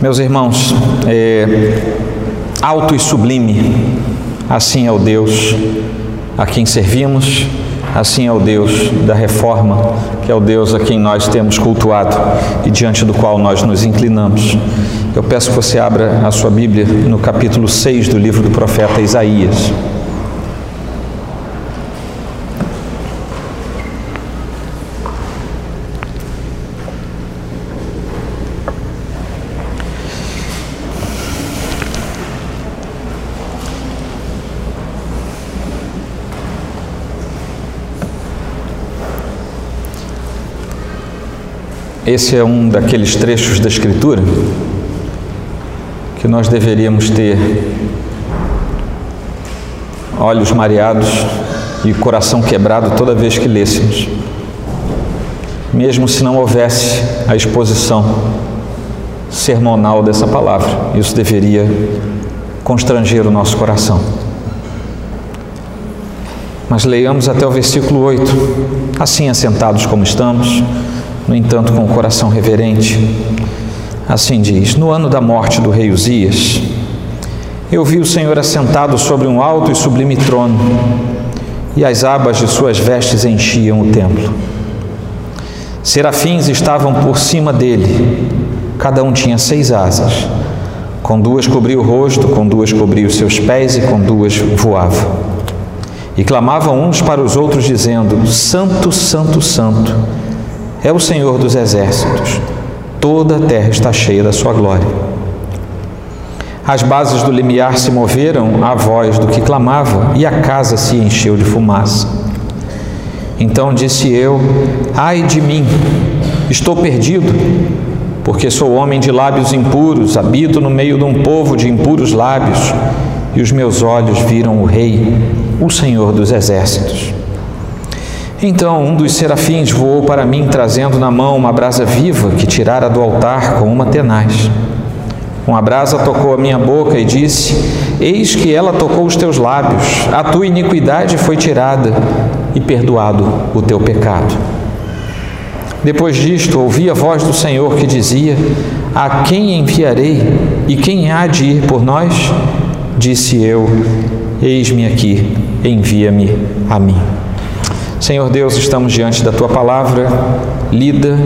Meus irmãos, é, alto e sublime, assim é o Deus a quem servimos, assim é o Deus da reforma, que é o Deus a quem nós temos cultuado e diante do qual nós nos inclinamos. Eu peço que você abra a sua Bíblia no capítulo 6 do livro do profeta Isaías. Esse é um daqueles trechos da Escritura que nós deveríamos ter olhos mareados e coração quebrado toda vez que lêssemos, mesmo se não houvesse a exposição sermonal dessa palavra. Isso deveria constranger o nosso coração. Mas leiamos até o versículo 8. Assim, assentados como estamos, no entanto, com o coração reverente. Assim diz: No ano da morte do rei Uzias, eu vi o Senhor assentado sobre um alto e sublime trono, e as abas de suas vestes enchiam o templo. Serafins estavam por cima dele, cada um tinha seis asas. Com duas cobria o rosto, com duas cobria os seus pés e com duas voava. E clamavam uns para os outros, dizendo: Santo, Santo, Santo é o Senhor dos exércitos. Toda a terra está cheia da sua glória. As bases do limiar se moveram à voz do que clamava, e a casa se encheu de fumaça. Então disse eu: Ai de mim, estou perdido, porque sou homem de lábios impuros, habito no meio de um povo de impuros lábios, e os meus olhos viram o Rei, o Senhor dos exércitos. Então um dos serafins voou para mim, trazendo na mão uma brasa viva que tirara do altar com uma tenaz. Uma brasa tocou a minha boca e disse: Eis que ela tocou os teus lábios, a tua iniquidade foi tirada e perdoado o teu pecado. Depois disto, ouvi a voz do Senhor que dizia: A quem enviarei e quem há de ir por nós? Disse eu: Eis-me aqui, envia-me a mim. Senhor Deus, estamos diante da tua palavra lida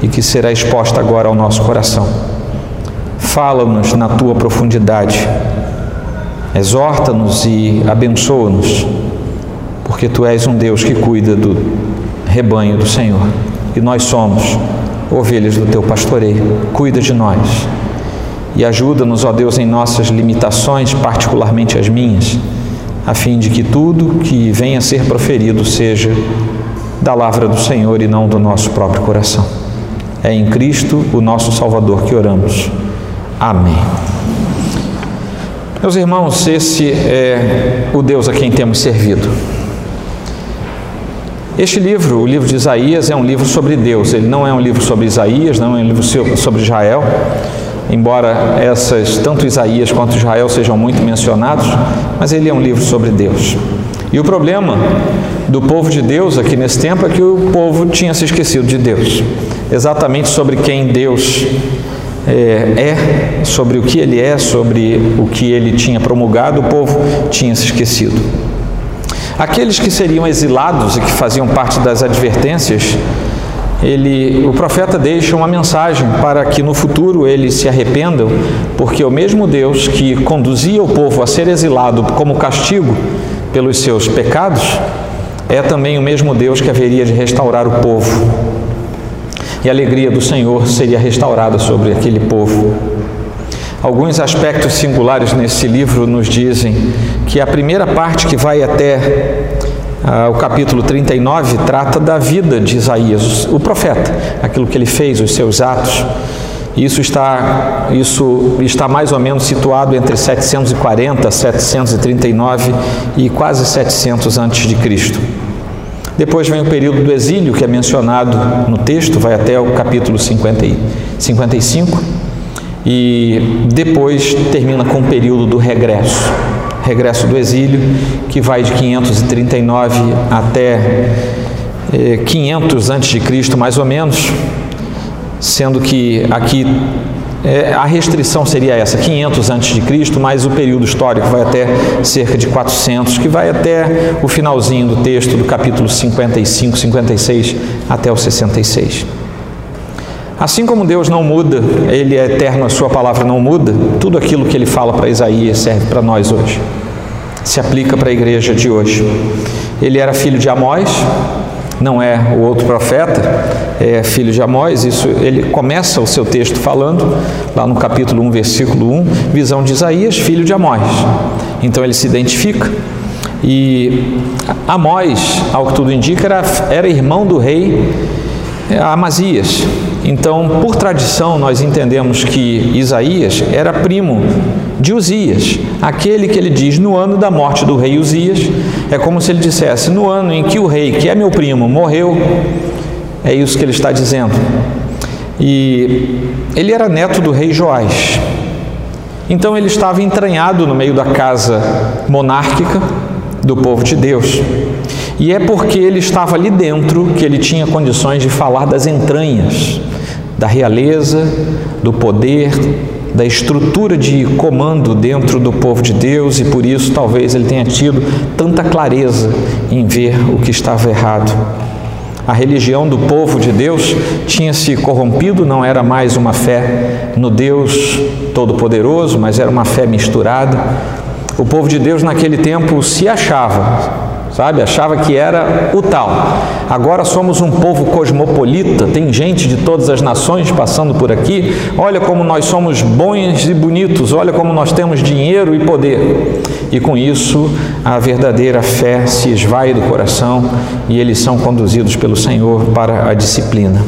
e que será exposta agora ao nosso coração. Fala-nos na tua profundidade, exorta-nos e abençoa-nos, porque tu és um Deus que cuida do rebanho do Senhor e nós somos ovelhas do teu pastoreio. Cuida de nós e ajuda-nos, ó Deus, em nossas limitações, particularmente as minhas a fim de que tudo que venha a ser proferido seja da lavra do Senhor e não do nosso próprio coração. É em Cristo, o nosso Salvador, que oramos. Amém. Meus irmãos, esse é o Deus a quem temos servido. Este livro, o livro de Isaías, é um livro sobre Deus. Ele não é um livro sobre Isaías, não é um livro sobre Israel embora essas, tanto Isaías quanto Israel sejam muito mencionados, mas ele é um livro sobre Deus. E o problema do povo de Deus aqui nesse tempo é que o povo tinha se esquecido de Deus, exatamente sobre quem Deus é, é sobre o que ele é, sobre o que ele tinha promulgado, o povo tinha se esquecido. Aqueles que seriam exilados e que faziam parte das advertências ele, o profeta deixa uma mensagem para que no futuro eles se arrependam, porque o mesmo Deus que conduzia o povo a ser exilado como castigo pelos seus pecados, é também o mesmo Deus que haveria de restaurar o povo. E a alegria do Senhor seria restaurada sobre aquele povo. Alguns aspectos singulares nesse livro nos dizem que a primeira parte que vai até ah, o capítulo 39 trata da vida de Isaías, o profeta, aquilo que ele fez, os seus atos. Isso está, isso está mais ou menos situado entre 740, 739 e quase 700 antes de Cristo. Depois vem o período do exílio, que é mencionado no texto, vai até o capítulo 50 e 55, e depois termina com o período do regresso regresso do exílio, que vai de 539 até 500 eh, antes de Cristo, mais ou menos, sendo que aqui é, a restrição seria essa, 500 antes de Cristo, mais o período histórico vai até cerca de 400, que vai até o finalzinho do texto do capítulo 55, 56 até o 66. Assim como Deus não muda, Ele é eterno, a Sua palavra não muda, tudo aquilo que Ele fala para Isaías serve para nós hoje. Se aplica para a igreja de hoje. Ele era filho de Amós, não é o outro profeta, é filho de Amós, isso ele começa o seu texto falando, lá no capítulo 1, versículo 1, visão de Isaías, filho de Amós. Então ele se identifica. E Amós, ao que tudo indica, era, era irmão do rei Amazias. Então, por tradição, nós entendemos que Isaías era primo de Uzias, aquele que ele diz no ano da morte do rei Uzias, é como se ele dissesse: no ano em que o rei, que é meu primo, morreu, é isso que ele está dizendo. E ele era neto do rei Joás. Então ele estava entranhado no meio da casa monárquica do povo de Deus. E é porque ele estava ali dentro que ele tinha condições de falar das entranhas, da realeza, do poder, da estrutura de comando dentro do povo de Deus e por isso talvez ele tenha tido tanta clareza em ver o que estava errado. A religião do povo de Deus tinha se corrompido, não era mais uma fé no Deus Todo-Poderoso, mas era uma fé misturada. O povo de Deus naquele tempo se achava sabe? Achava que era o tal. Agora somos um povo cosmopolita, tem gente de todas as nações passando por aqui. Olha como nós somos bons e bonitos, olha como nós temos dinheiro e poder. E com isso, a verdadeira fé se esvai do coração e eles são conduzidos pelo Senhor para a disciplina.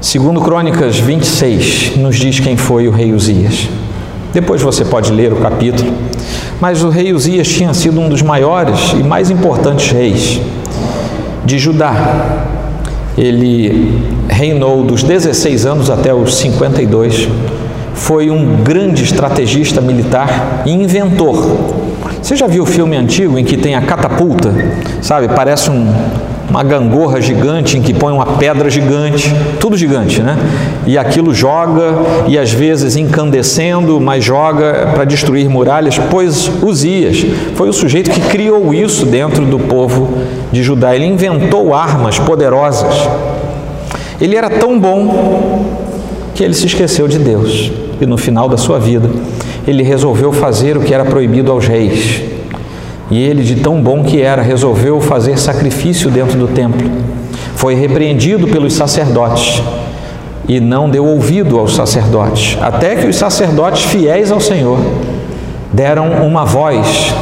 Segundo Crônicas 26, nos diz quem foi o rei Uzias. Depois você pode ler o capítulo. Mas o rei Uzias tinha sido um dos maiores e mais importantes reis de Judá. Ele reinou dos 16 anos até os 52. Foi um grande estrategista militar e inventor. Você já viu o filme antigo em que tem a catapulta? Sabe, parece um, uma gangorra gigante em que põe uma pedra gigante, tudo gigante, né? E aquilo joga, e às vezes incandescendo, mas joga para destruir muralhas, pois Uzias foi o sujeito que criou isso dentro do povo de Judá. Ele inventou armas poderosas. Ele era tão bom que ele se esqueceu de Deus. E no final da sua vida, ele resolveu fazer o que era proibido aos reis e ele, de tão bom que era, resolveu fazer sacrifício dentro do templo. Foi repreendido pelos sacerdotes e não deu ouvido aos sacerdotes, até que os sacerdotes fiéis ao Senhor deram uma voz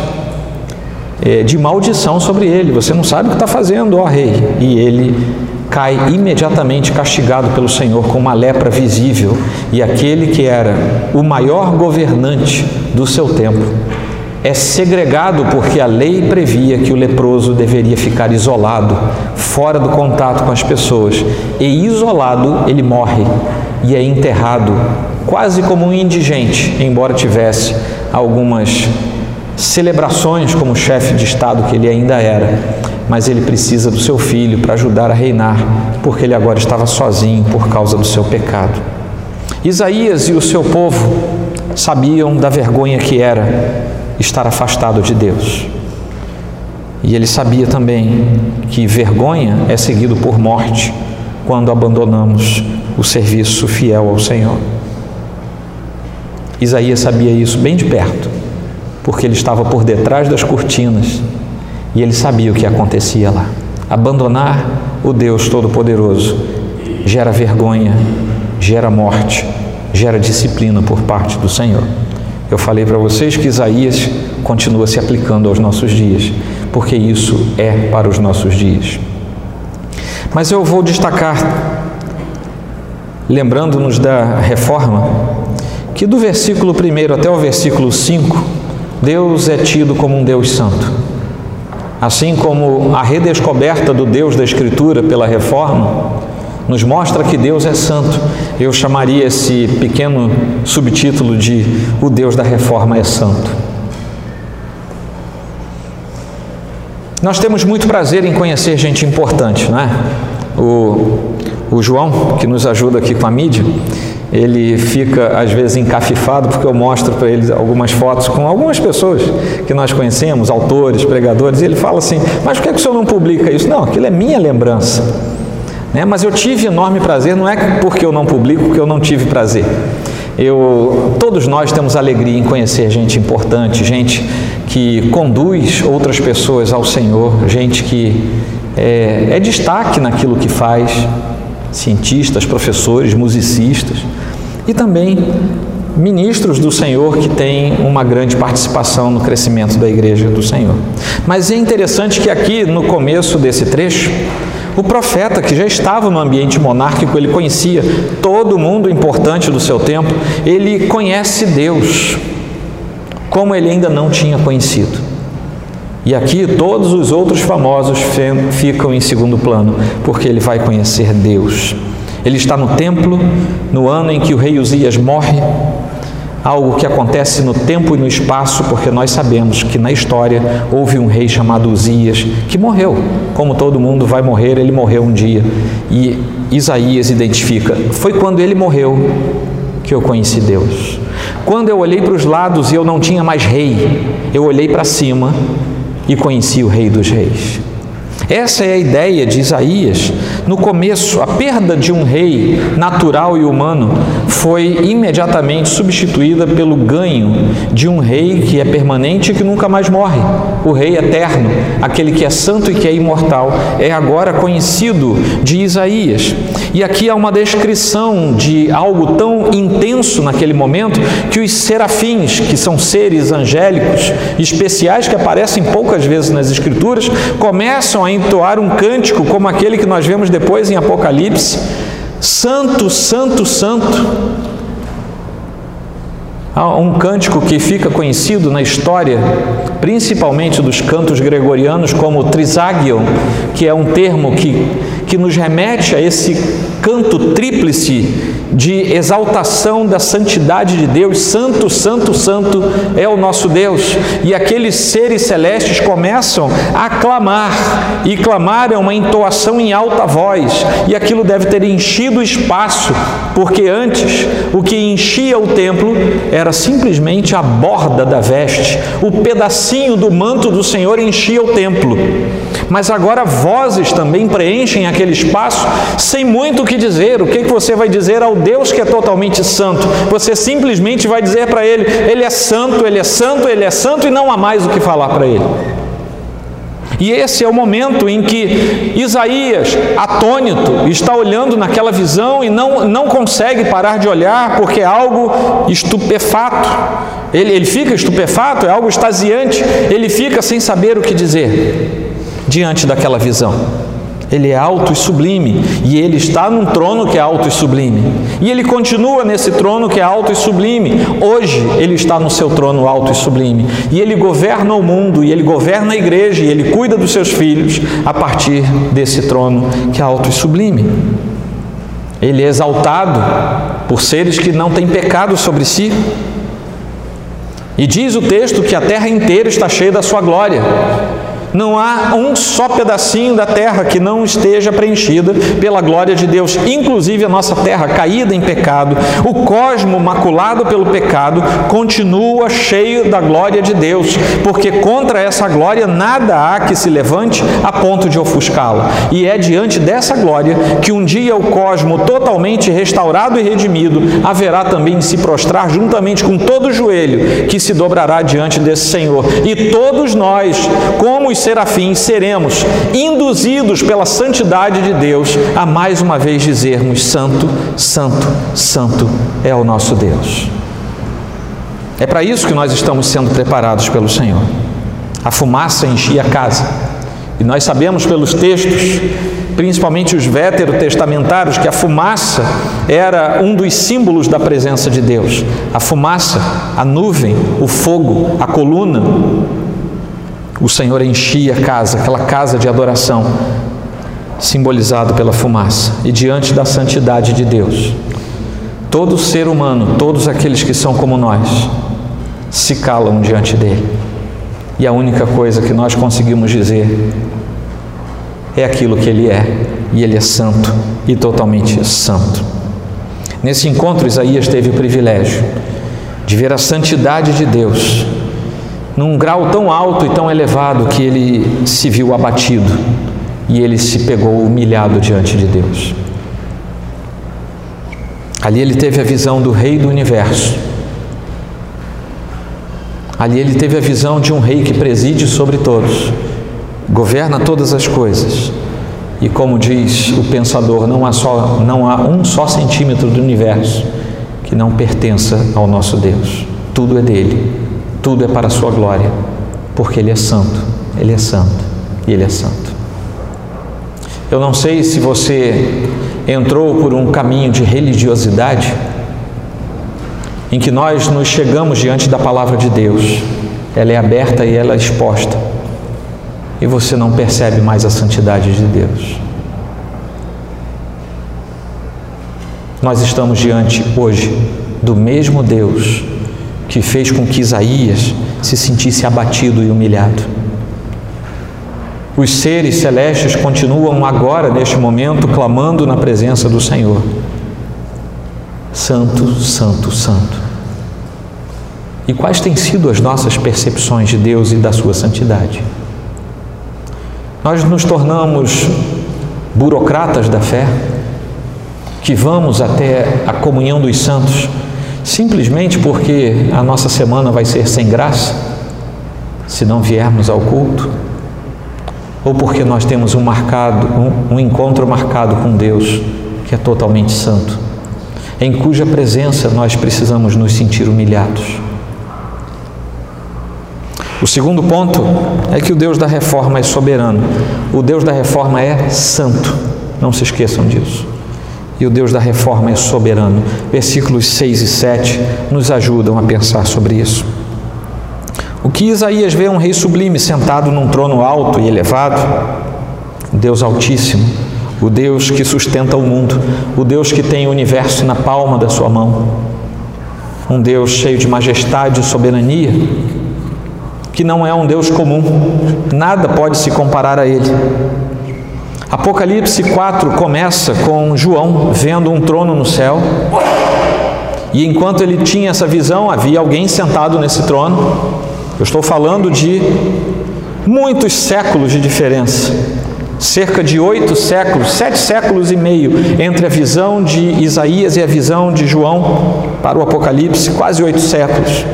é, de maldição sobre ele. Você não sabe o que está fazendo, ó rei. E ele cai imediatamente castigado pelo Senhor com uma lepra visível. E aquele que era o maior governante do seu tempo é segregado porque a lei previa que o leproso deveria ficar isolado, fora do contato com as pessoas. E isolado, ele morre e é enterrado, quase como um indigente, embora tivesse algumas celebrações como chefe de Estado que ele ainda era. Mas ele precisa do seu filho para ajudar a reinar, porque ele agora estava sozinho por causa do seu pecado. Isaías e o seu povo sabiam da vergonha que era estar afastado de Deus. E ele sabia também que vergonha é seguido por morte quando abandonamos o serviço fiel ao Senhor. Isaías sabia isso bem de perto, porque ele estava por detrás das cortinas e ele sabia o que acontecia lá. Abandonar o Deus Todo-Poderoso gera vergonha, gera morte, gera disciplina por parte do Senhor. Eu falei para vocês que Isaías continua se aplicando aos nossos dias, porque isso é para os nossos dias. Mas eu vou destacar, lembrando-nos da reforma, que do versículo 1 até o versículo 5, Deus é tido como um Deus santo. Assim como a redescoberta do Deus da Escritura pela reforma, nos mostra que Deus é santo. Eu chamaria esse pequeno subtítulo de O Deus da Reforma é Santo. Nós temos muito prazer em conhecer gente importante, não é? O, O João, que nos ajuda aqui com a mídia, ele fica às vezes encafifado porque eu mostro para ele algumas fotos com algumas pessoas que nós conhecemos, autores, pregadores, e ele fala assim: Mas por que, que o senhor não publica isso? Não, aquilo é minha lembrança. Né? Mas eu tive enorme prazer, não é porque eu não publico que eu não tive prazer. Eu, todos nós temos alegria em conhecer gente importante, gente que conduz outras pessoas ao Senhor, gente que é, é destaque naquilo que faz, cientistas, professores, musicistas e também ministros do Senhor que têm uma grande participação no crescimento da igreja do Senhor. Mas é interessante que aqui no começo desse trecho, o profeta, que já estava no ambiente monárquico, ele conhecia todo mundo importante do seu tempo, ele conhece Deus, como ele ainda não tinha conhecido. E aqui todos os outros famosos ficam em segundo plano, porque ele vai conhecer Deus. Ele está no templo, no ano em que o rei Uzias morre, algo que acontece no tempo e no espaço, porque nós sabemos que na história houve um rei chamado Uzias que morreu. Como todo mundo vai morrer, ele morreu um dia. E Isaías identifica: foi quando ele morreu que eu conheci Deus. Quando eu olhei para os lados e eu não tinha mais rei, eu olhei para cima e conheci o Rei dos Reis. Essa é a ideia de Isaías. No começo, a perda de um rei natural e humano foi imediatamente substituída pelo ganho de um rei que é permanente e que nunca mais morre. O rei eterno, aquele que é santo e que é imortal, é agora conhecido de Isaías. E aqui há uma descrição de algo tão intenso naquele momento que os serafins, que são seres angélicos especiais que aparecem poucas vezes nas Escrituras, começam a entoar um cântico como aquele que nós vemos depois em Apocalipse: Santo, Santo, Santo. Há um cântico que fica conhecido na história, principalmente dos cantos gregorianos, como trisagion, que é um termo que, que nos remete a esse canto tríplice de exaltação da santidade de Deus. Santo, santo, santo é o nosso Deus. E aqueles seres celestes começam a clamar, e clamar é uma entoação em alta voz, e aquilo deve ter enchido o espaço, porque antes o que enchia o templo era simplesmente a borda da veste, o pedacinho do manto do Senhor enchia o templo. Mas agora vozes também preenchem aquele espaço sem muito o que dizer. O que você vai dizer ao Deus que é totalmente santo. Você simplesmente vai dizer para ele: Ele é santo, Ele é santo, Ele é santo, e não há mais o que falar para ele. E esse é o momento em que Isaías, atônito, está olhando naquela visão e não, não consegue parar de olhar porque é algo estupefato. Ele, ele fica estupefato, é algo extasiante, ele fica sem saber o que dizer diante daquela visão. Ele é alto e sublime, e ele está num trono que é alto e sublime. E ele continua nesse trono que é alto e sublime. Hoje ele está no seu trono alto e sublime. E ele governa o mundo, e ele governa a igreja, e ele cuida dos seus filhos a partir desse trono que é alto e sublime. Ele é exaltado por seres que não têm pecado sobre si. E diz o texto que a terra inteira está cheia da sua glória. Não há um só pedacinho da terra que não esteja preenchida pela glória de Deus, inclusive a nossa terra caída em pecado, o cosmo maculado pelo pecado, continua cheio da glória de Deus, porque contra essa glória nada há que se levante a ponto de ofuscá-la. E é diante dessa glória que um dia o cosmo totalmente restaurado e redimido haverá também de se prostrar juntamente com todo o joelho que se dobrará diante desse Senhor. E todos nós, como os serafins seremos induzidos pela santidade de Deus a mais uma vez dizermos: Santo, Santo, Santo é o nosso Deus. É para isso que nós estamos sendo preparados pelo Senhor. A fumaça enchia a casa. E nós sabemos pelos textos, principalmente os veterotestamentários, que a fumaça era um dos símbolos da presença de Deus. A fumaça, a nuvem, o fogo, a coluna, o Senhor enchia a casa, aquela casa de adoração, simbolizado pela fumaça, e diante da santidade de Deus. Todo ser humano, todos aqueles que são como nós, se calam diante dele. E a única coisa que nós conseguimos dizer é aquilo que ele é, e ele é santo e totalmente santo. Nesse encontro, Isaías teve o privilégio de ver a santidade de Deus num grau tão alto e tão elevado que ele se viu abatido e ele se pegou humilhado diante de Deus. Ali ele teve a visão do Rei do universo. Ali ele teve a visão de um rei que preside sobre todos, governa todas as coisas. E como diz o pensador, não há, só, não há um só centímetro do universo que não pertença ao nosso Deus. Tudo é dele, tudo é para a sua glória, porque ele é santo, ele é santo e ele é santo. Eu não sei se você entrou por um caminho de religiosidade em que nós nos chegamos diante da palavra de Deus. Ela é aberta e ela é exposta. E você não percebe mais a santidade de Deus. Nós estamos diante hoje do mesmo Deus que fez com que Isaías se sentisse abatido e humilhado. Os seres celestes continuam agora, neste momento, clamando na presença do Senhor. Santo, Santo, Santo. E quais têm sido as nossas percepções de Deus e da Sua santidade? Nós nos tornamos burocratas da fé, que vamos até a comunhão dos santos simplesmente porque a nossa semana vai ser sem graça, se não viermos ao culto, ou porque nós temos um marcado, um, um encontro marcado com Deus que é totalmente santo, em cuja presença nós precisamos nos sentir humilhados. O segundo ponto é que o Deus da reforma é soberano. O Deus da reforma é santo. Não se esqueçam disso. E o Deus da reforma é soberano. Versículos 6 e 7 nos ajudam a pensar sobre isso. O que Isaías vê é um rei sublime sentado num trono alto e elevado, Deus Altíssimo, o Deus que sustenta o mundo, o Deus que tem o universo na palma da sua mão, um Deus cheio de majestade e soberania, que não é um Deus comum, nada pode se comparar a Ele. Apocalipse 4 começa com João vendo um trono no céu, e enquanto ele tinha essa visão, havia alguém sentado nesse trono. Eu estou falando de muitos séculos de diferença cerca de oito séculos, sete séculos e meio entre a visão de Isaías e a visão de João para o Apocalipse, quase oito séculos.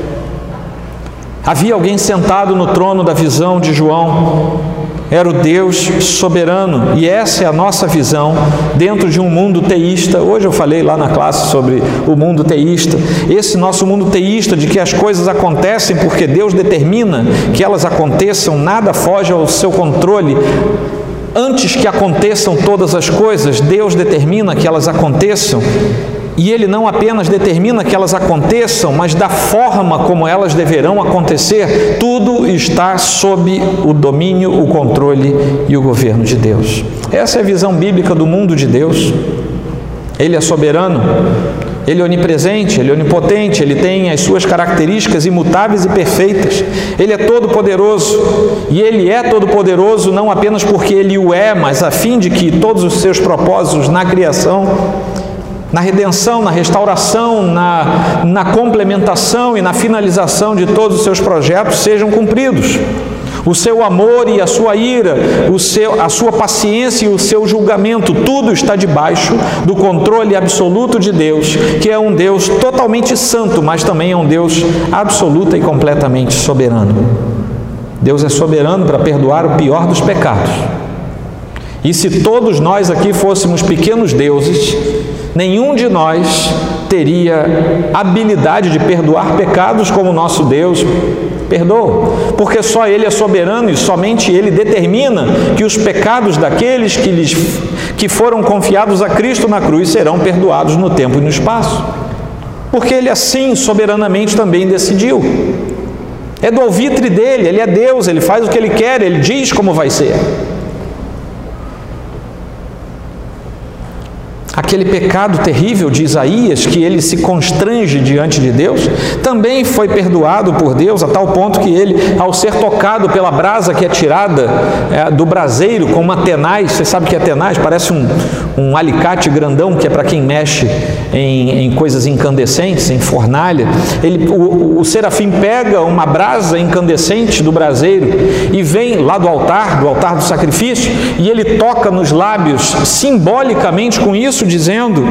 Havia alguém sentado no trono da visão de João, era o Deus soberano, e essa é a nossa visão dentro de um mundo teísta. Hoje eu falei lá na classe sobre o mundo teísta. Esse nosso mundo teísta de que as coisas acontecem porque Deus determina que elas aconteçam, nada foge ao seu controle. Antes que aconteçam todas as coisas, Deus determina que elas aconteçam e ele não apenas determina que elas aconteçam, mas da forma como elas deverão acontecer, tudo está sob o domínio, o controle e o governo de Deus. Essa é a visão bíblica do mundo de Deus. Ele é soberano, ele é onipresente, ele é onipotente, ele tem as suas características imutáveis e perfeitas. Ele é todo-poderoso e ele é todo-poderoso não apenas porque ele o é, mas a fim de que todos os seus propósitos na criação na redenção, na restauração, na, na complementação e na finalização de todos os seus projetos sejam cumpridos. O seu amor e a sua ira, o seu, a sua paciência e o seu julgamento, tudo está debaixo do controle absoluto de Deus, que é um Deus totalmente santo, mas também é um Deus absoluta e completamente soberano. Deus é soberano para perdoar o pior dos pecados. E se todos nós aqui fôssemos pequenos deuses, Nenhum de nós teria habilidade de perdoar pecados como nosso Deus perdoa, porque só Ele é soberano e somente Ele determina que os pecados daqueles que, lhes, que foram confiados a Cristo na cruz serão perdoados no tempo e no espaço, porque Ele assim soberanamente também decidiu. É do alvitre dele, Ele é Deus, Ele faz o que Ele quer, Ele diz como vai ser. Aquele pecado terrível de Isaías, que ele se constrange diante de Deus, também foi perdoado por Deus, a tal ponto que ele, ao ser tocado pela brasa que é tirada é, do braseiro com uma tenaz, você sabe que é tenaz? Parece um, um alicate grandão que é para quem mexe em, em, coisas incandescentes, em fornalha. Ele, o, o serafim pega uma brasa incandescente do braseiro e vem lá do altar, do altar do sacrifício, e ele toca nos lábios simbolicamente com isso dizendo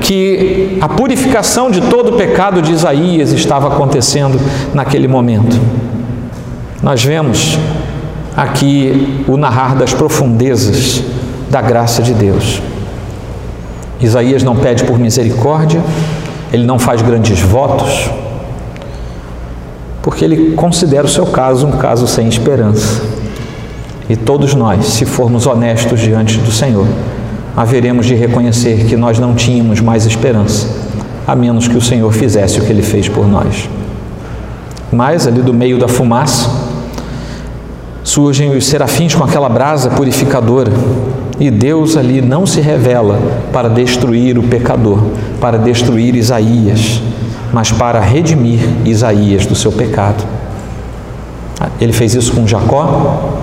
que a purificação de todo o pecado de Isaías estava acontecendo naquele momento. Nós vemos aqui o narrar das profundezas da graça de Deus. Isaías não pede por misericórdia, ele não faz grandes votos, porque ele considera o seu caso um caso sem esperança. E todos nós, se formos honestos diante do Senhor, haveremos de reconhecer que nós não tínhamos mais esperança, a menos que o Senhor fizesse o que ele fez por nós. Mas ali do meio da fumaça surgem os serafins com aquela brasa purificadora, e Deus ali não se revela para destruir o pecador, para destruir Isaías, mas para redimir Isaías do seu pecado. Ele fez isso com Jacó,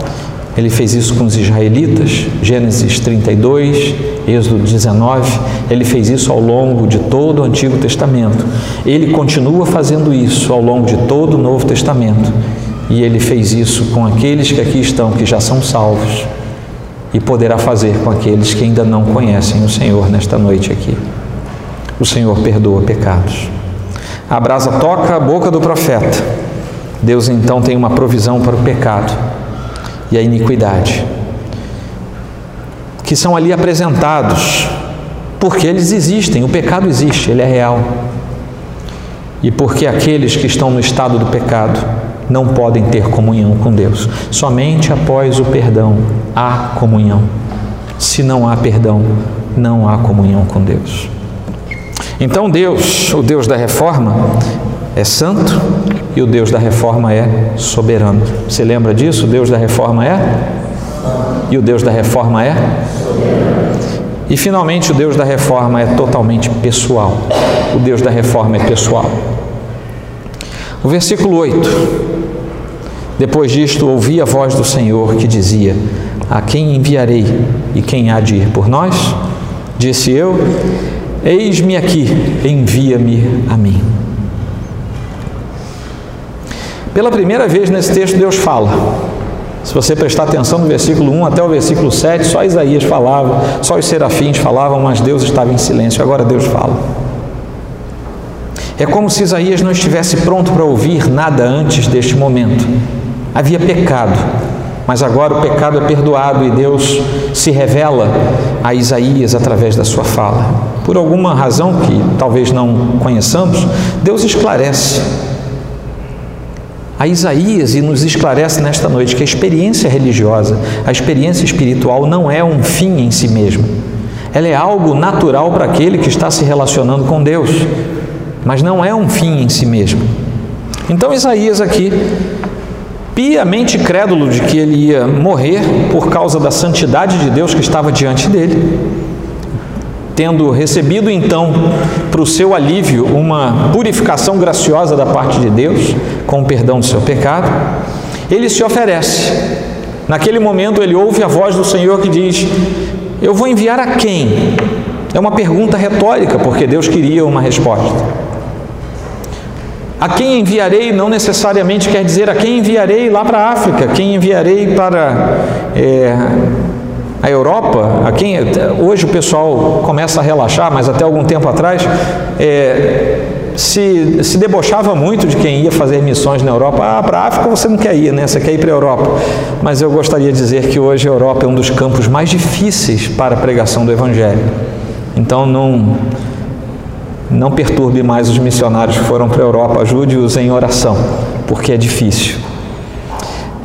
ele fez isso com os israelitas, Gênesis 32, Êxodo 19. Ele fez isso ao longo de todo o Antigo Testamento. Ele continua fazendo isso ao longo de todo o Novo Testamento. E ele fez isso com aqueles que aqui estão, que já são salvos, e poderá fazer com aqueles que ainda não conhecem o Senhor nesta noite aqui. O Senhor perdoa pecados. A brasa toca a boca do profeta. Deus então tem uma provisão para o pecado e a iniquidade, que são ali apresentados, porque eles existem, o pecado existe, ele é real. E porque aqueles que estão no estado do pecado não podem ter comunhão com Deus. Somente após o perdão há comunhão. Se não há perdão, não há comunhão com Deus. Então Deus, o Deus da reforma, é santo e o Deus da reforma é soberano. Você lembra disso? O Deus da reforma é? E o Deus da reforma é? E finalmente, o Deus da reforma é totalmente pessoal. O Deus da reforma é pessoal. O versículo 8. Depois disto, ouvi a voz do Senhor que dizia: A quem enviarei e quem há de ir por nós? Disse eu: Eis-me aqui, envia-me a mim. Pela primeira vez nesse texto, Deus fala. Se você prestar atenção no versículo 1 até o versículo 7, só Isaías falava, só os serafins falavam, mas Deus estava em silêncio. Agora Deus fala. É como se Isaías não estivesse pronto para ouvir nada antes deste momento. Havia pecado, mas agora o pecado é perdoado e Deus se revela a Isaías através da sua fala. Por alguma razão que talvez não conheçamos, Deus esclarece a Isaías e nos esclarece nesta noite que a experiência religiosa, a experiência espiritual não é um fim em si mesmo. Ela é algo natural para aquele que está se relacionando com Deus, mas não é um fim em si mesmo. Então Isaías aqui, piamente crédulo de que ele ia morrer por causa da santidade de Deus que estava diante dele, tendo recebido então para o seu alívio uma purificação graciosa da parte de Deus, com o perdão do seu pecado, ele se oferece. Naquele momento ele ouve a voz do Senhor que diz: Eu vou enviar a quem? É uma pergunta retórica, porque Deus queria uma resposta. A quem enviarei não necessariamente quer dizer a quem enviarei lá para a África, quem enviarei para é, a Europa, a quem hoje o pessoal começa a relaxar, mas até algum tempo atrás é, se, se debochava muito de quem ia fazer missões na Europa. Ah, para a África você não quer ir, né? Você quer ir para a Europa. Mas eu gostaria de dizer que hoje a Europa é um dos campos mais difíceis para a pregação do Evangelho. Então não não perturbe mais os missionários que foram para a Europa, ajude-os em oração, porque é difícil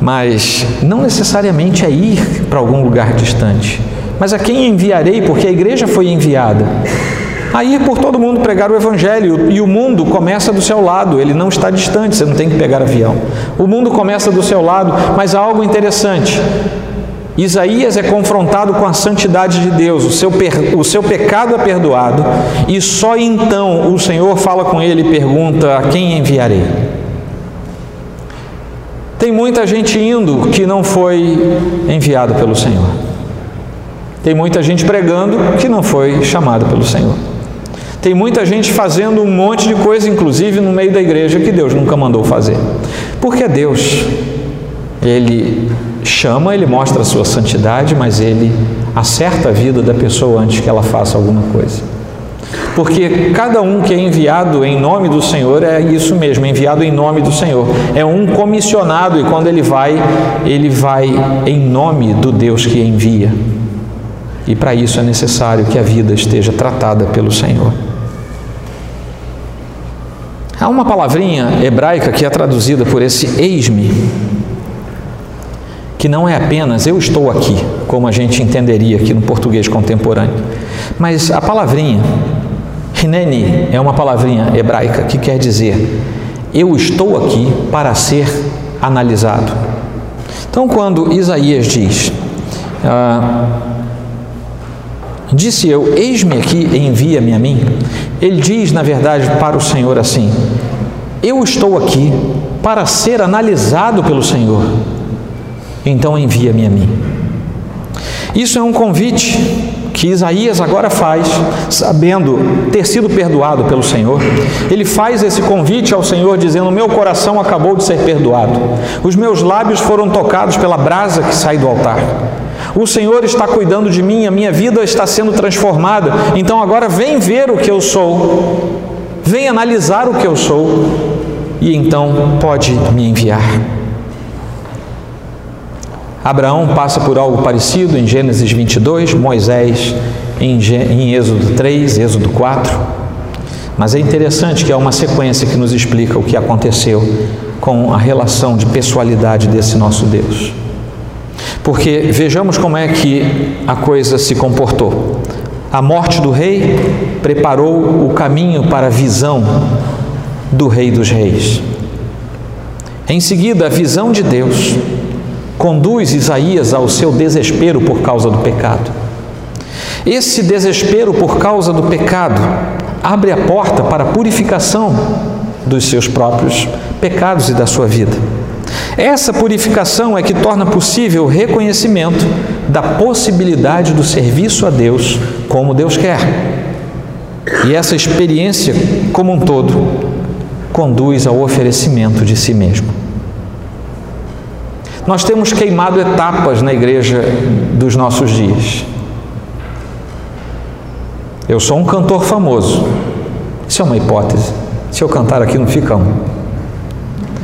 mas não necessariamente é ir para algum lugar distante, mas a quem enviarei, porque a igreja foi enviada. A ir por todo mundo pregar o Evangelho e o mundo começa do seu lado, ele não está distante, você não tem que pegar avião. O mundo começa do seu lado, mas há algo interessante. Isaías é confrontado com a santidade de Deus, o seu, o seu pecado é perdoado, e só então o Senhor fala com ele e pergunta: A quem enviarei? Tem muita gente indo que não foi enviado pelo Senhor. Tem muita gente pregando que não foi chamado pelo Senhor. Tem muita gente fazendo um monte de coisa, inclusive no meio da igreja, que Deus nunca mandou fazer. Porque Deus, Ele chama, Ele mostra a sua santidade, mas Ele acerta a vida da pessoa antes que ela faça alguma coisa. Porque cada um que é enviado em nome do Senhor é isso mesmo, enviado em nome do Senhor. É um comissionado e quando ele vai, ele vai em nome do Deus que envia. E para isso é necessário que a vida esteja tratada pelo Senhor. Há uma palavrinha hebraica que é traduzida por esse eis-me, que não é apenas eu estou aqui, como a gente entenderia aqui no português contemporâneo, mas a palavrinha Hineni é uma palavrinha hebraica que quer dizer eu estou aqui para ser analisado. Então, quando Isaías diz, ah, disse eu, eis-me aqui, envia-me a mim, ele diz, na verdade, para o Senhor assim: Eu estou aqui para ser analisado pelo Senhor, então envia-me a mim. Isso é um convite que Isaías agora faz, sabendo ter sido perdoado pelo Senhor. Ele faz esse convite ao Senhor, dizendo: Meu coração acabou de ser perdoado, os meus lábios foram tocados pela brasa que sai do altar. O Senhor está cuidando de mim, a minha vida está sendo transformada. Então agora vem ver o que eu sou, vem analisar o que eu sou, e então pode me enviar. Abraão passa por algo parecido em Gênesis 22, Moisés em, Êxodo 3, Êxodo 4. Mas é interessante que há uma sequência que nos explica o que aconteceu com a relação de pessoalidade desse nosso Deus. Porque vejamos como é que a coisa se comportou. A morte do rei preparou o caminho para a visão do Rei dos Reis. Em seguida, a visão de Deus conduz Isaías ao seu desespero por causa do pecado. Esse desespero por causa do pecado abre a porta para a purificação dos seus próprios pecados e da sua vida. Essa purificação é que torna possível o reconhecimento da possibilidade do serviço a Deus como Deus quer. E essa experiência, como um todo, conduz ao oferecimento de si mesmo. Nós temos queimado etapas na igreja dos nossos dias. Eu sou um cantor famoso. Isso é uma hipótese. Se eu cantar aqui, não fica um.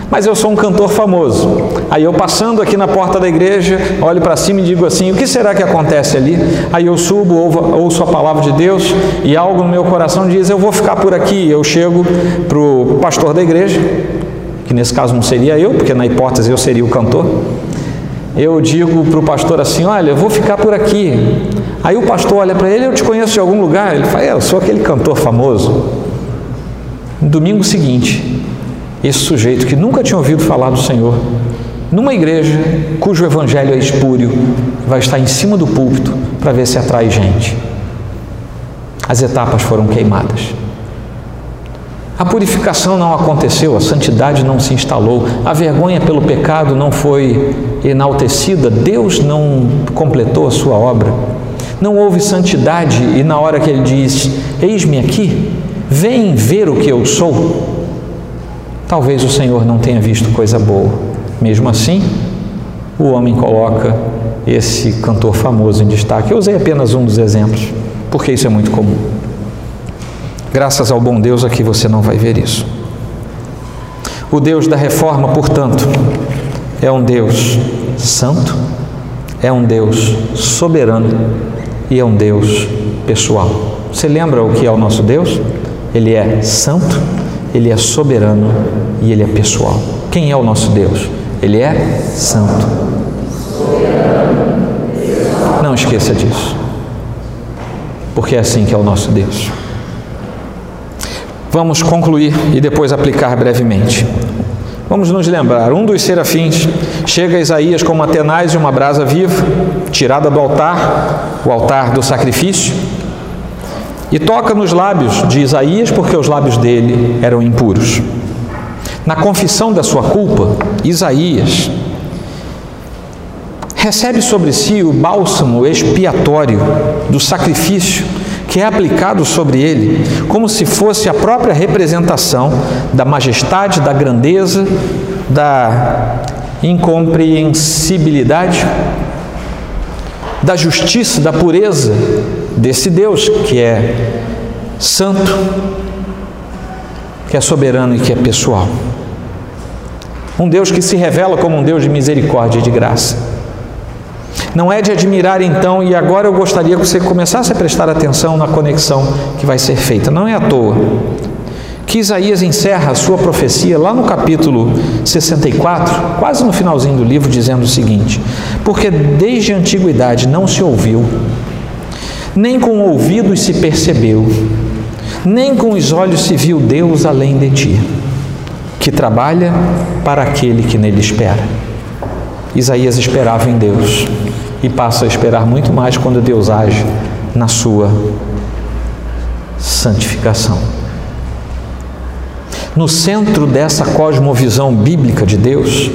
Mas eu sou um cantor famoso. Aí eu passando aqui na porta da igreja, olho para cima e digo assim: o que será que acontece ali? Aí eu subo, ouço a palavra de Deus e algo no meu coração diz: eu vou ficar por aqui. Eu chego para o pastor da igreja, que nesse caso não seria eu, porque na hipótese eu seria o cantor, eu digo para o pastor assim: Olha, eu vou ficar por aqui. Aí o pastor olha para ele: Eu te conheço de algum lugar? Ele fala: é, Eu sou aquele cantor famoso. No domingo seguinte, esse sujeito que nunca tinha ouvido falar do Senhor, numa igreja cujo evangelho é espúrio, vai estar em cima do púlpito para ver se atrai gente. As etapas foram queimadas. A purificação não aconteceu, a santidade não se instalou, a vergonha pelo pecado não foi enaltecida, Deus não completou a sua obra. Não houve santidade e na hora que ele diz: Eis-me aqui, vem ver o que eu sou. Talvez o Senhor não tenha visto coisa boa. Mesmo assim, o homem coloca esse cantor famoso em destaque. Eu usei apenas um dos exemplos, porque isso é muito comum. Graças ao bom Deus aqui você não vai ver isso. O Deus da reforma, portanto, é um Deus santo, é um Deus soberano e é um Deus pessoal. Você lembra o que é o nosso Deus? Ele é santo, ele é soberano e ele é pessoal. Quem é o nosso Deus? Ele é santo. Não esqueça disso. Porque é assim que é o nosso Deus. Vamos concluir e depois aplicar brevemente. Vamos nos lembrar, um dos serafins chega a Isaías com uma tenaz e uma brasa viva, tirada do altar, o altar do sacrifício, e toca nos lábios de Isaías porque os lábios dele eram impuros. Na confissão da sua culpa, Isaías recebe sobre si o bálsamo expiatório do sacrifício que é aplicado sobre ele, como se fosse a própria representação da majestade, da grandeza, da incompreensibilidade, da justiça, da pureza desse Deus que é santo, que é soberano e que é pessoal. Um Deus que se revela como um Deus de misericórdia e de graça. Não é de admirar então, e agora eu gostaria que você começasse a prestar atenção na conexão que vai ser feita. Não é à toa que Isaías encerra a sua profecia lá no capítulo 64, quase no finalzinho do livro, dizendo o seguinte: Porque desde a antiguidade não se ouviu, nem com ouvidos se percebeu, nem com os olhos se viu Deus além de ti, que trabalha para aquele que nele espera. Isaías esperava em Deus e passa a esperar muito mais quando Deus age na sua santificação. No centro dessa cosmovisão bíblica de Deus,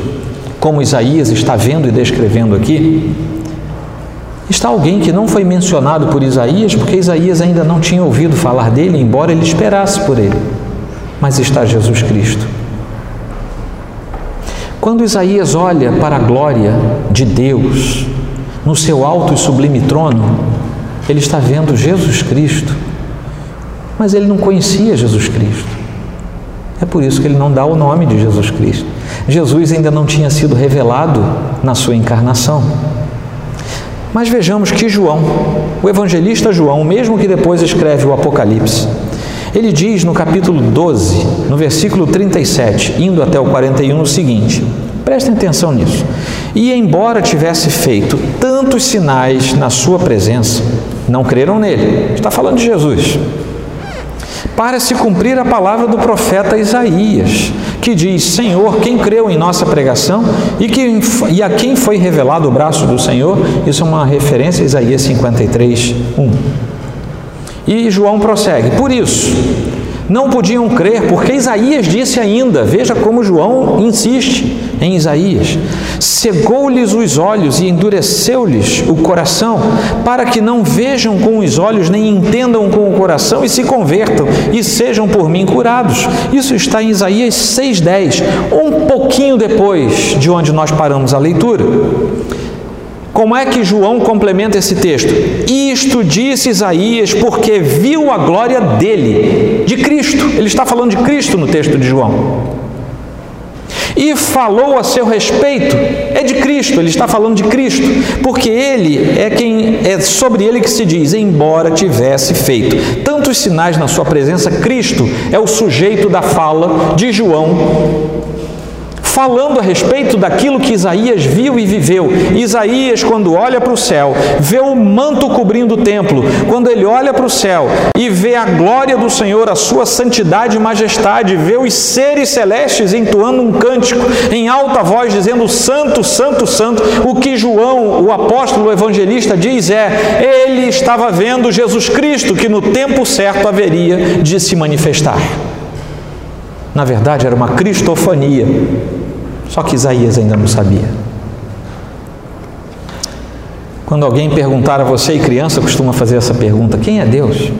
como Isaías está vendo e descrevendo aqui, está alguém que não foi mencionado por Isaías, porque Isaías ainda não tinha ouvido falar dele, embora ele esperasse por ele. Mas está Jesus Cristo. Quando Isaías olha para a glória de Deus, no seu alto e sublime trono, ele está vendo Jesus Cristo, mas ele não conhecia Jesus Cristo. É por isso que ele não dá o nome de Jesus Cristo. Jesus ainda não tinha sido revelado na sua encarnação. Mas vejamos que João, o evangelista João, mesmo que depois escreve o Apocalipse, ele diz no capítulo 12, no versículo 37, indo até o 41, o seguinte: prestem atenção nisso. E embora tivesse feito tantos sinais na sua presença, não creram nele. Está falando de Jesus. Para se cumprir a palavra do profeta Isaías, que diz: Senhor, quem creu em nossa pregação e, que, e a quem foi revelado o braço do Senhor? Isso é uma referência a Isaías 53, 1. E João prossegue: Por isso, não podiam crer, porque Isaías disse ainda, veja como João insiste em Isaías: cegou-lhes os olhos e endureceu-lhes o coração, para que não vejam com os olhos, nem entendam com o coração e se convertam e sejam por mim curados. Isso está em Isaías 6,10, um pouquinho depois de onde nós paramos a leitura. Como é que João complementa esse texto? Isto disse Isaías porque viu a glória dele, de Cristo. Ele está falando de Cristo no texto de João. E falou a seu respeito, é de Cristo, ele está falando de Cristo, porque ele é quem é sobre ele que se diz, embora tivesse feito tantos sinais na sua presença, Cristo é o sujeito da fala de João falando a respeito daquilo que Isaías viu e viveu. Isaías, quando olha para o céu, vê o manto cobrindo o templo, quando ele olha para o céu e vê a glória do Senhor, a sua santidade e majestade, vê os seres celestes entoando um cântico em alta voz, dizendo: Santo, Santo, Santo. O que João, o apóstolo o evangelista, diz é: ele estava vendo Jesus Cristo, que no tempo certo haveria de se manifestar. Na verdade, era uma cristofania só que Isaías ainda não sabia. Quando alguém perguntar a você, e criança costuma fazer essa pergunta: quem é Deus?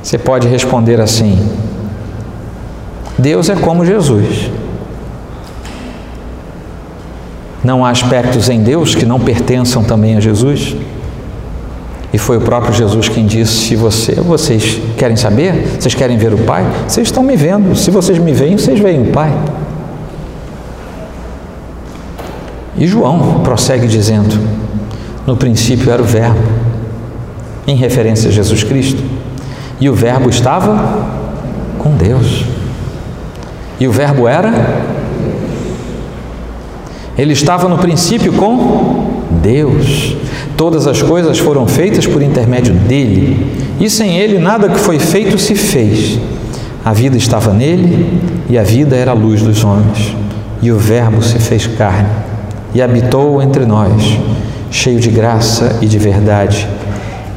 Você pode responder assim: Deus é como Jesus. Não há aspectos em Deus que não pertençam também a Jesus? E foi o próprio Jesus quem disse: Se você, vocês querem saber, vocês querem ver o Pai, vocês estão me vendo. Se vocês me veem, vocês veem o Pai. E João prossegue dizendo: No princípio era o Verbo, em referência a Jesus Cristo, e o Verbo estava com Deus. E o Verbo era? Ele estava no princípio com Deus. Todas as coisas foram feitas por intermédio dele, e sem ele nada que foi feito se fez. A vida estava nele e a vida era a luz dos homens. E o Verbo se fez carne e habitou entre nós, cheio de graça e de verdade.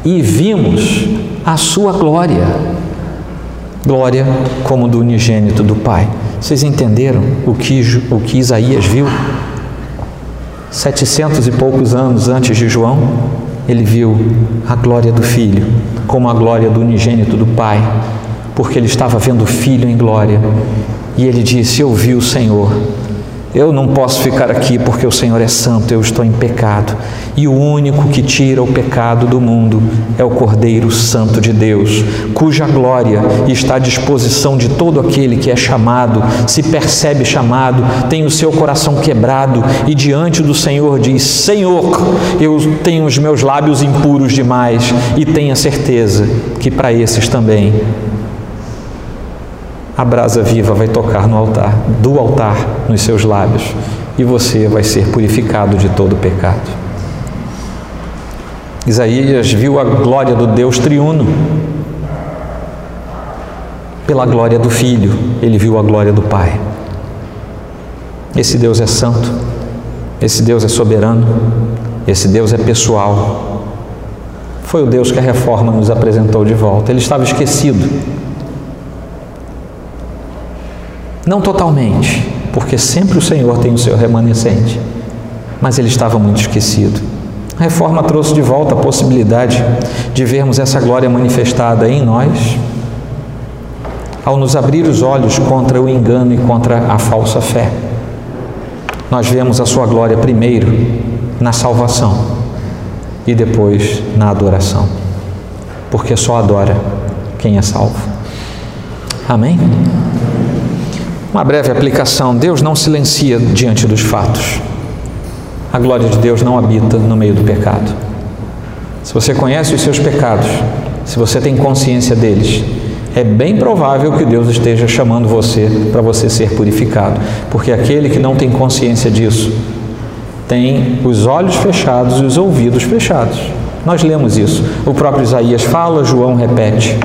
E vimos a sua glória glória como do unigênito do Pai. Vocês entenderam o que, o que Isaías viu? Setecentos e poucos anos antes de João, ele viu a glória do Filho como a glória do unigênito do Pai, porque ele estava vendo o Filho em glória. E ele disse: Eu vi o Senhor eu não posso ficar aqui porque o Senhor é santo, eu estou em pecado. E o único que tira o pecado do mundo é o Cordeiro Santo de Deus, cuja glória está à disposição de todo aquele que é chamado, se percebe chamado, tem o seu coração quebrado e diante do Senhor diz: Senhor, eu tenho os meus lábios impuros demais, e tenha certeza que para esses também a brasa viva vai tocar no altar, do altar nos seus lábios, e você vai ser purificado de todo pecado. Isaías viu a glória do Deus triuno. Pela glória do Filho, ele viu a glória do Pai. Esse Deus é santo, esse Deus é soberano, esse Deus é pessoal. Foi o Deus que a reforma nos apresentou de volta. Ele estava esquecido Não totalmente, porque sempre o Senhor tem o seu remanescente, mas ele estava muito esquecido. A reforma trouxe de volta a possibilidade de vermos essa glória manifestada em nós, ao nos abrir os olhos contra o engano e contra a falsa fé. Nós vemos a sua glória primeiro na salvação e depois na adoração, porque só adora quem é salvo. Amém? Uma breve aplicação: Deus não silencia diante dos fatos. A glória de Deus não habita no meio do pecado. Se você conhece os seus pecados, se você tem consciência deles, é bem provável que Deus esteja chamando você para você ser purificado, porque aquele que não tem consciência disso tem os olhos fechados e os ouvidos fechados. Nós lemos isso. O próprio Isaías fala, João repete.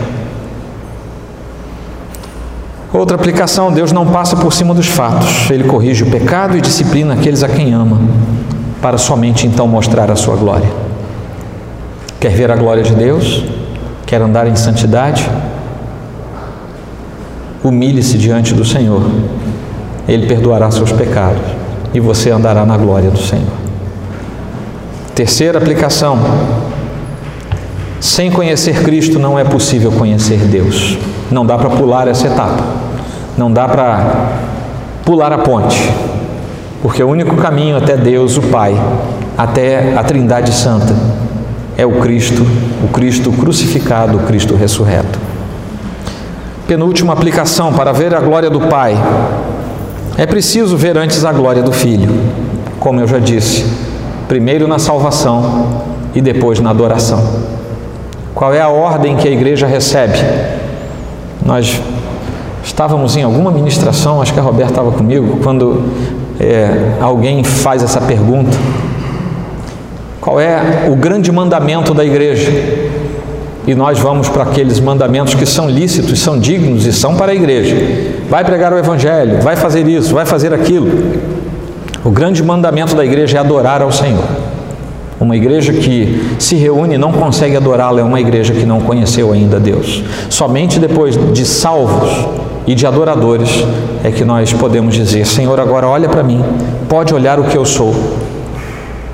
Outra aplicação: Deus não passa por cima dos fatos, ele corrige o pecado e disciplina aqueles a quem ama, para somente então mostrar a sua glória. Quer ver a glória de Deus? Quer andar em santidade? Humilhe-se diante do Senhor, Ele perdoará seus pecados e você andará na glória do Senhor. Terceira aplicação: sem conhecer Cristo não é possível conhecer Deus. Não dá para pular essa etapa. Não dá para pular a ponte, porque o único caminho até Deus, o Pai, até a Trindade Santa, é o Cristo, o Cristo crucificado, o Cristo ressurreto. Penúltima aplicação para ver a glória do Pai. É preciso ver antes a glória do Filho, como eu já disse, primeiro na salvação e depois na adoração. Qual é a ordem que a igreja recebe? Nós Estávamos em alguma ministração, acho que a Roberta estava comigo, quando é, alguém faz essa pergunta: qual é o grande mandamento da igreja? E nós vamos para aqueles mandamentos que são lícitos, são dignos e são para a igreja. Vai pregar o Evangelho, vai fazer isso, vai fazer aquilo. O grande mandamento da igreja é adorar ao Senhor. Uma igreja que se reúne e não consegue adorá-lo é uma igreja que não conheceu ainda Deus. Somente depois de salvos e de adoradores é que nós podemos dizer: Senhor, agora olha para mim, pode olhar o que eu sou.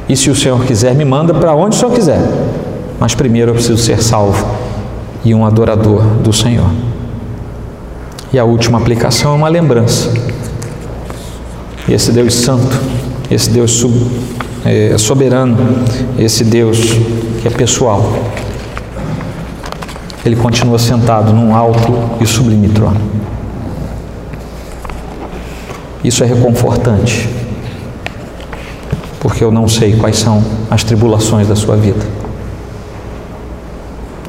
E se o Senhor quiser, me manda para onde o Senhor quiser. Mas primeiro eu preciso ser salvo e um adorador do Senhor. E a última aplicação é uma lembrança. Esse Deus Santo, esse Deus é, soberano, esse Deus que é pessoal, ele continua sentado num alto e sublime trono. Isso é reconfortante, porque eu não sei quais são as tribulações da sua vida.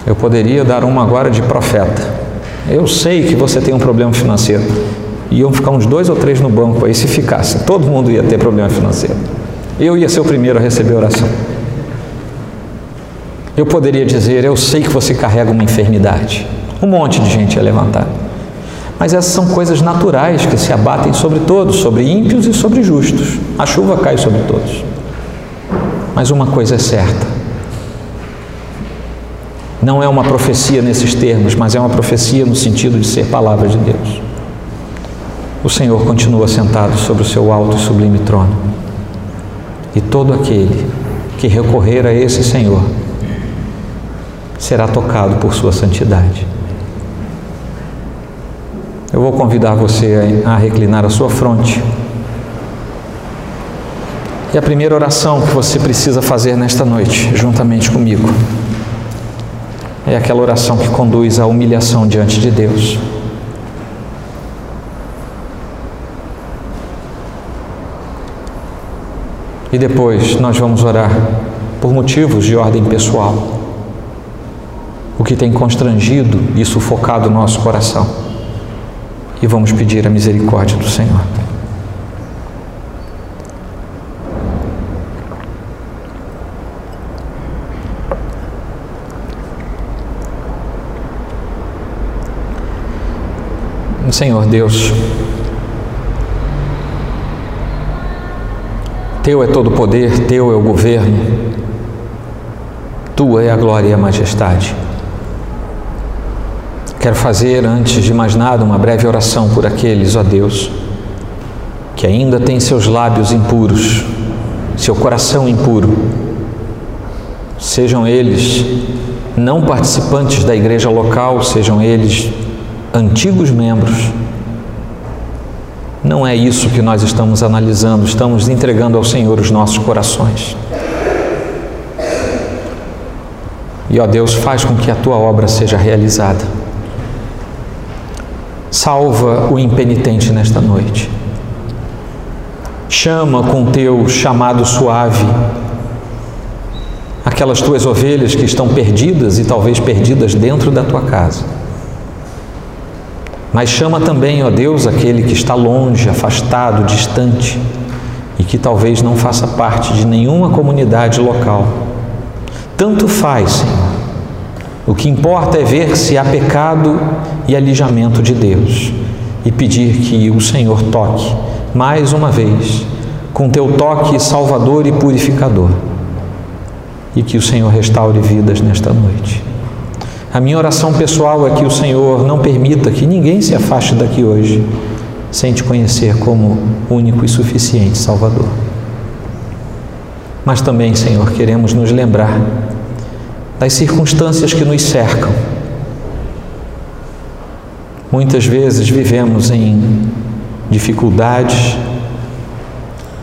Eu poderia dar uma agora de profeta. Eu sei que você tem um problema financeiro. Iam ficar uns dois ou três no banco aí se ficasse. Todo mundo ia ter problema financeiro. Eu ia ser o primeiro a receber oração. Eu poderia dizer, eu sei que você carrega uma enfermidade. Um monte de gente ia levantar. Mas essas são coisas naturais que se abatem sobre todos, sobre ímpios e sobre justos. A chuva cai sobre todos. Mas uma coisa é certa: não é uma profecia nesses termos, mas é uma profecia no sentido de ser palavra de Deus. O Senhor continua sentado sobre o seu alto e sublime trono. E todo aquele que recorrer a esse Senhor será tocado por sua santidade. Eu vou convidar você a reclinar a sua fronte. E a primeira oração que você precisa fazer nesta noite, juntamente comigo, é aquela oração que conduz à humilhação diante de Deus. E depois nós vamos orar por motivos de ordem pessoal, o que tem constrangido e sufocado o nosso coração. E vamos pedir a misericórdia do Senhor. Senhor Deus, Teu é todo o poder, Teu é o governo, Tua é a glória e a majestade. Quero fazer, antes de mais nada, uma breve oração por aqueles, ó Deus, que ainda têm seus lábios impuros, seu coração impuro. Sejam eles não participantes da igreja local, sejam eles antigos membros não é isso que nós estamos analisando, estamos entregando ao Senhor os nossos corações. E ó Deus, faz com que a tua obra seja realizada. Salva o impenitente nesta noite. Chama com teu chamado suave aquelas tuas ovelhas que estão perdidas e talvez perdidas dentro da tua casa mas chama também, ó Deus, aquele que está longe, afastado, distante e que talvez não faça parte de nenhuma comunidade local. Tanto faz, Senhor. O que importa é ver se há pecado e alijamento de Deus e pedir que o Senhor toque mais uma vez com teu toque salvador e purificador e que o Senhor restaure vidas nesta noite. A minha oração pessoal é que o Senhor não permita que ninguém se afaste daqui hoje sem te conhecer como único e suficiente Salvador. Mas também, Senhor, queremos nos lembrar das circunstâncias que nos cercam. Muitas vezes vivemos em dificuldades,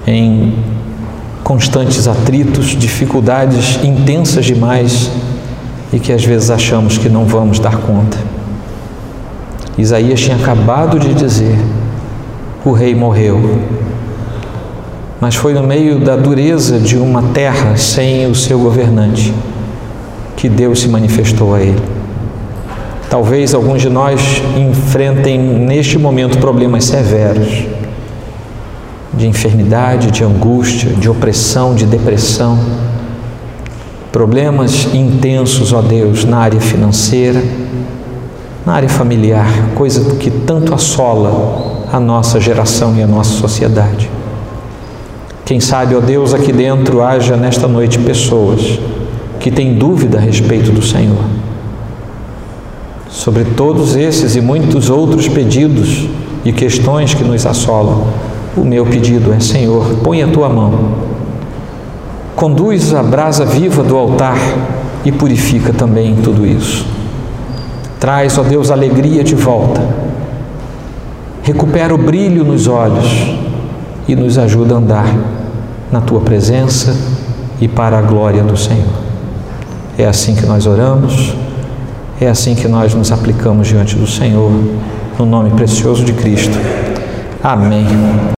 em constantes atritos, dificuldades intensas demais e que às vezes achamos que não vamos dar conta. Isaías tinha acabado de dizer: o rei morreu. Mas foi no meio da dureza de uma terra sem o seu governante que Deus se manifestou a ele. Talvez alguns de nós enfrentem neste momento problemas severos de enfermidade, de angústia, de opressão, de depressão problemas intensos, ó Deus, na área financeira, na área familiar, coisa que tanto assola a nossa geração e a nossa sociedade. Quem sabe, ó Deus, aqui dentro haja nesta noite pessoas que têm dúvida a respeito do Senhor. Sobre todos esses e muitos outros pedidos e questões que nos assolam, o meu pedido é: Senhor, põe a tua mão conduz a brasa viva do altar e purifica também tudo isso. Traz, ó Deus, alegria de volta. Recupera o brilho nos olhos e nos ajuda a andar na tua presença e para a glória do Senhor. É assim que nós oramos, é assim que nós nos aplicamos diante do Senhor, no nome precioso de Cristo. Amém.